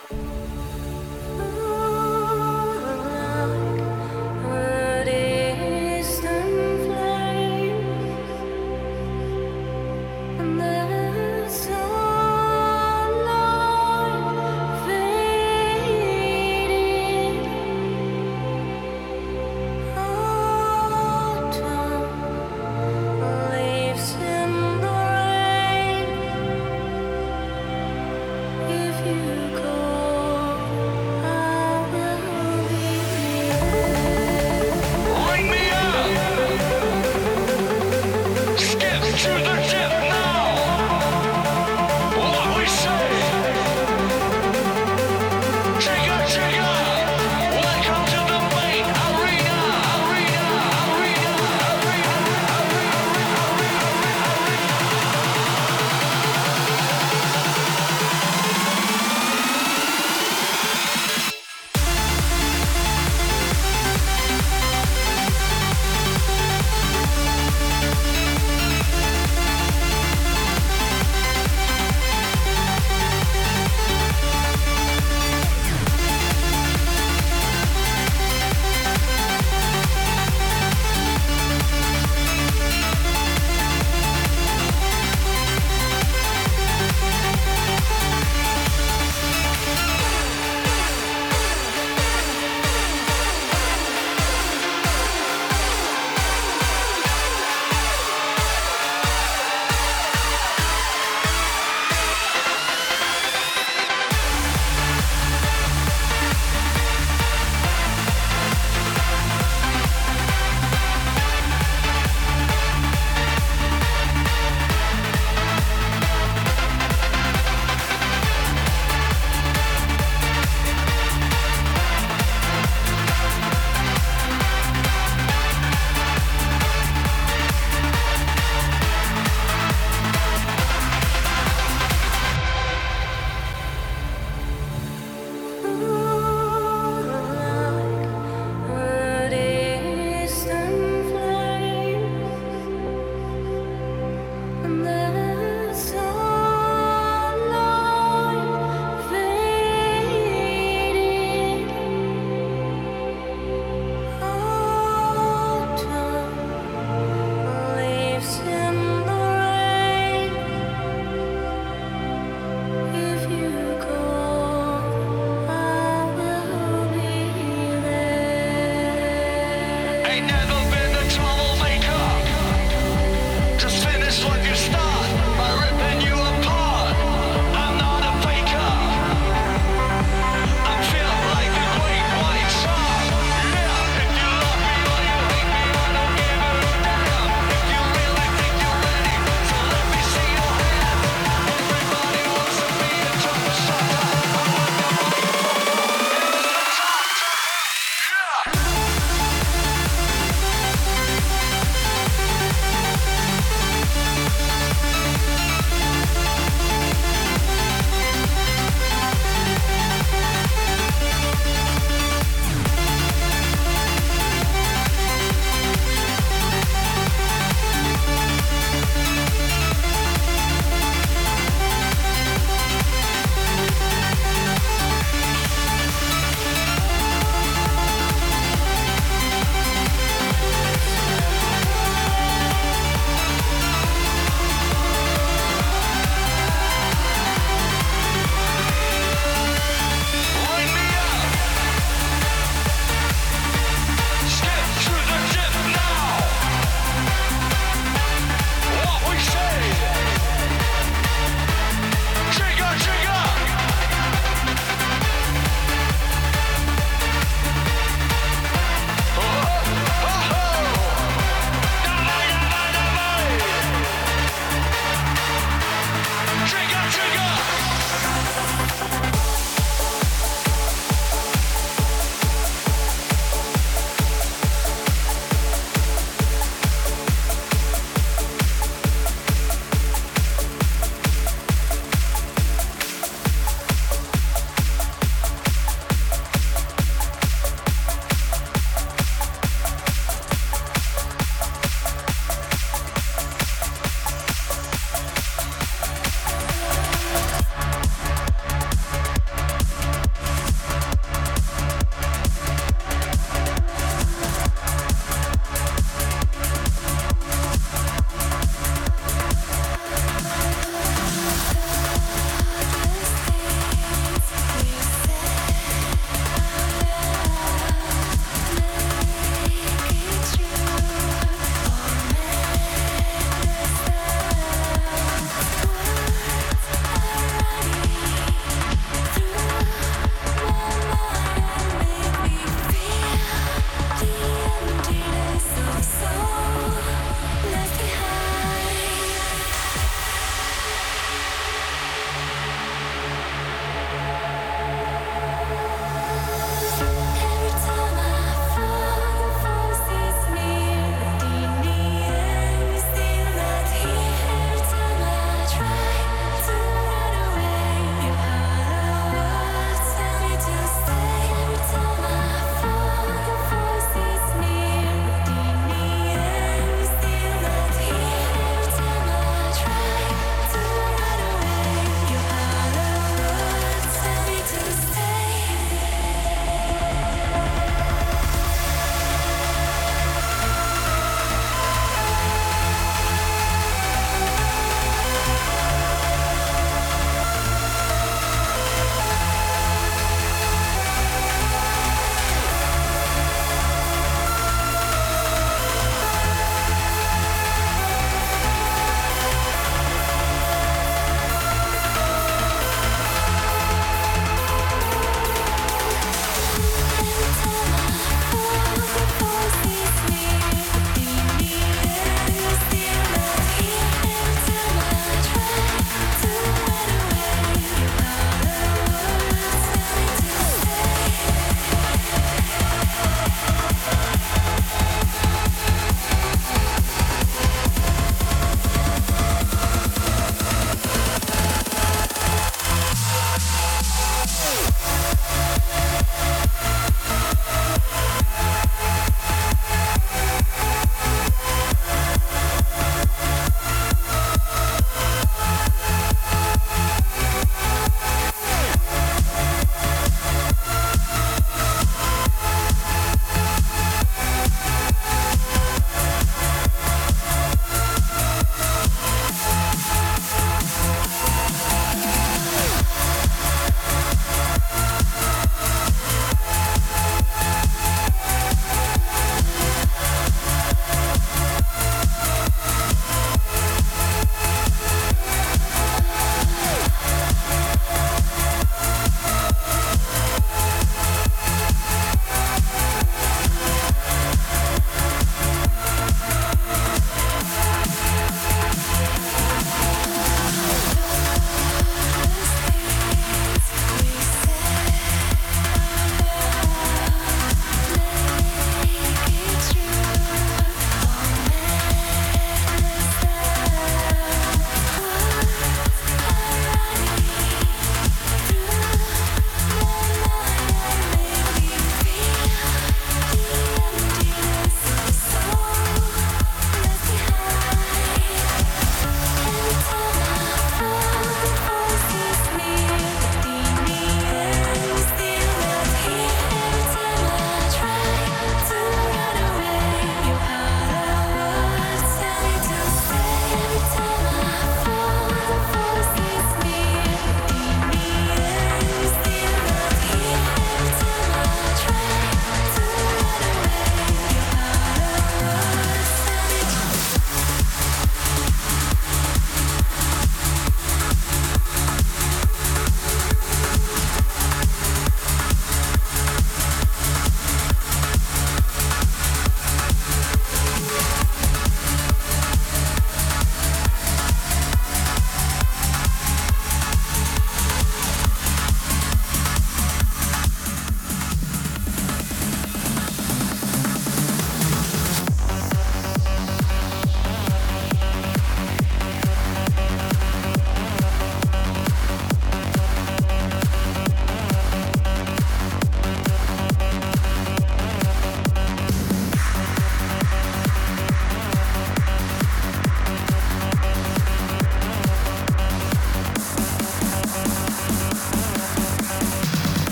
If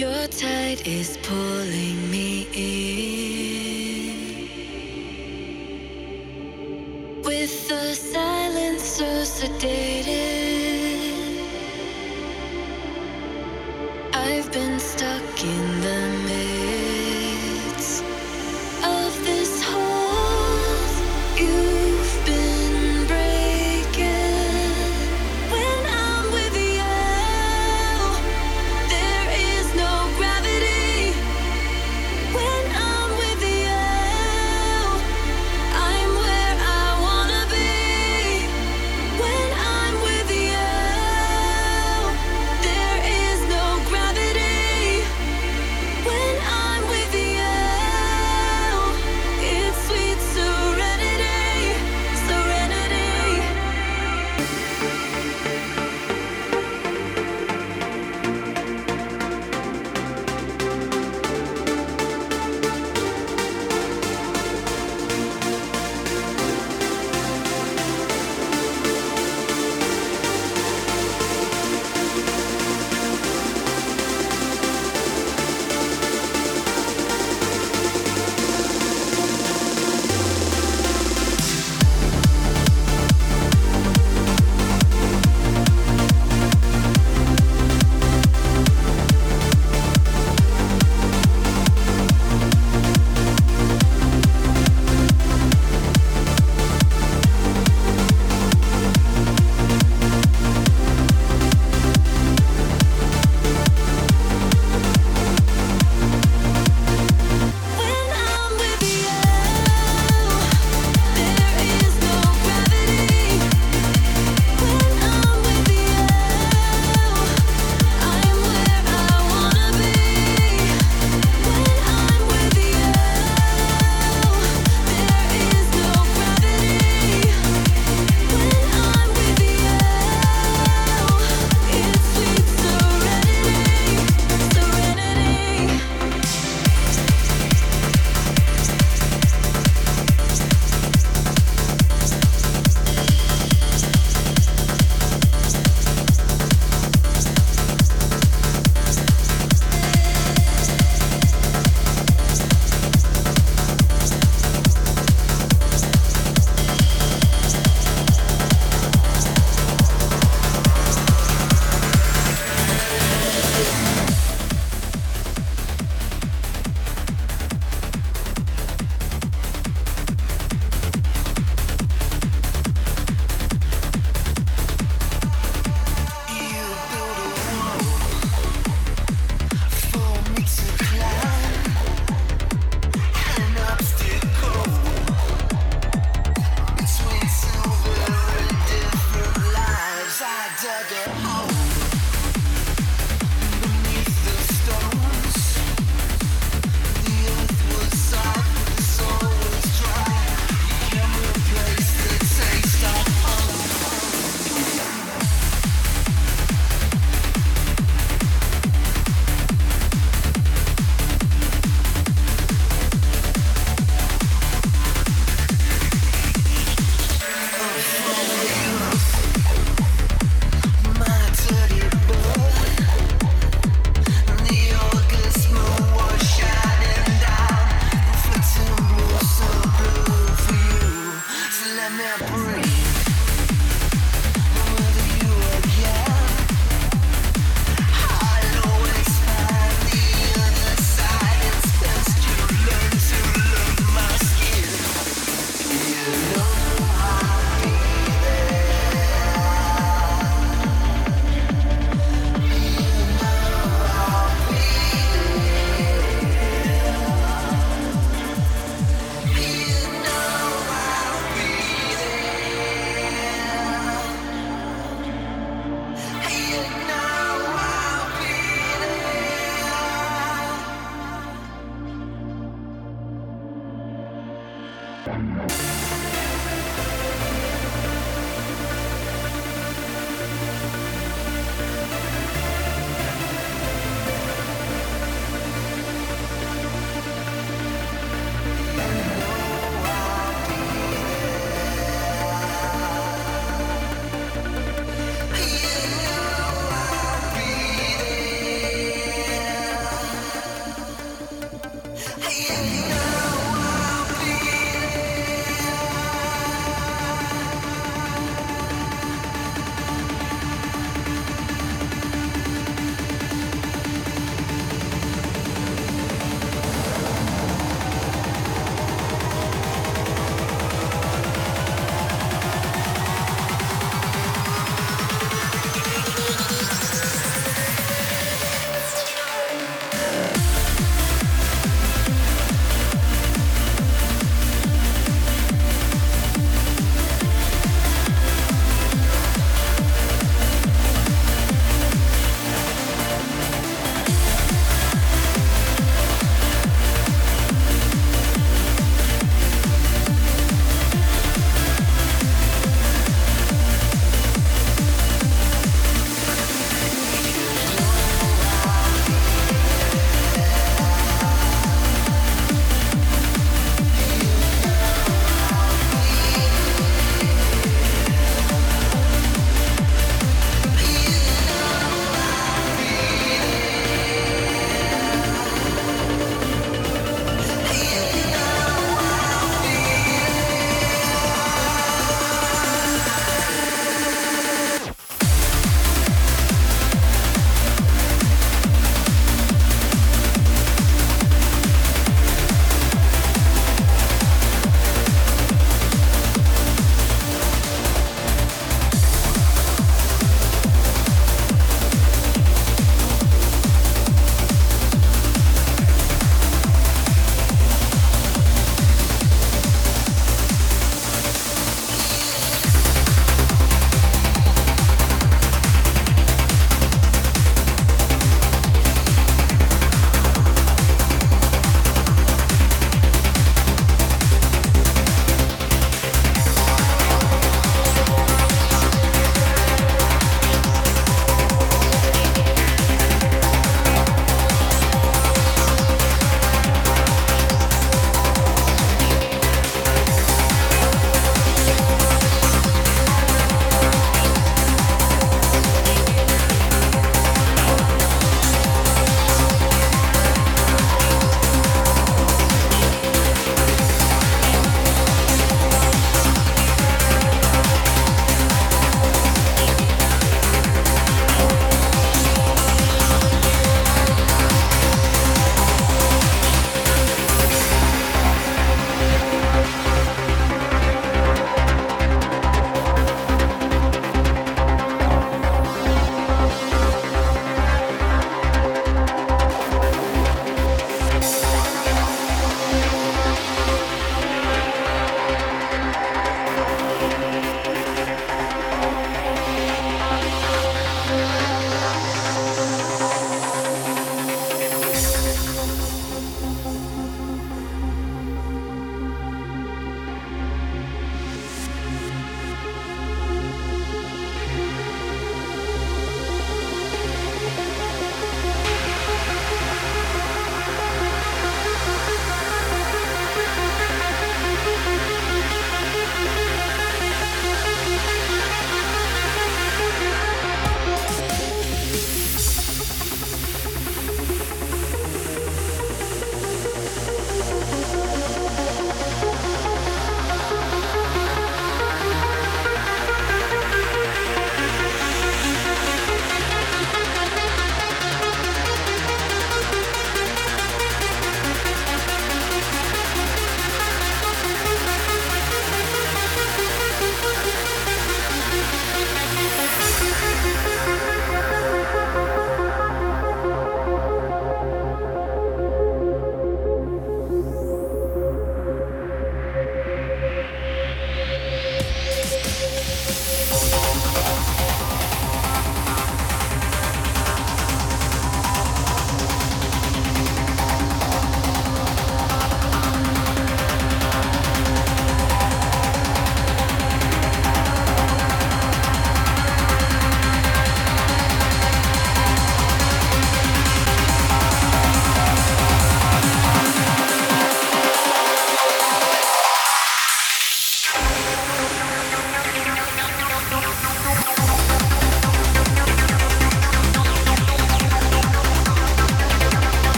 Your tide is pulling me in with the silence so sedate.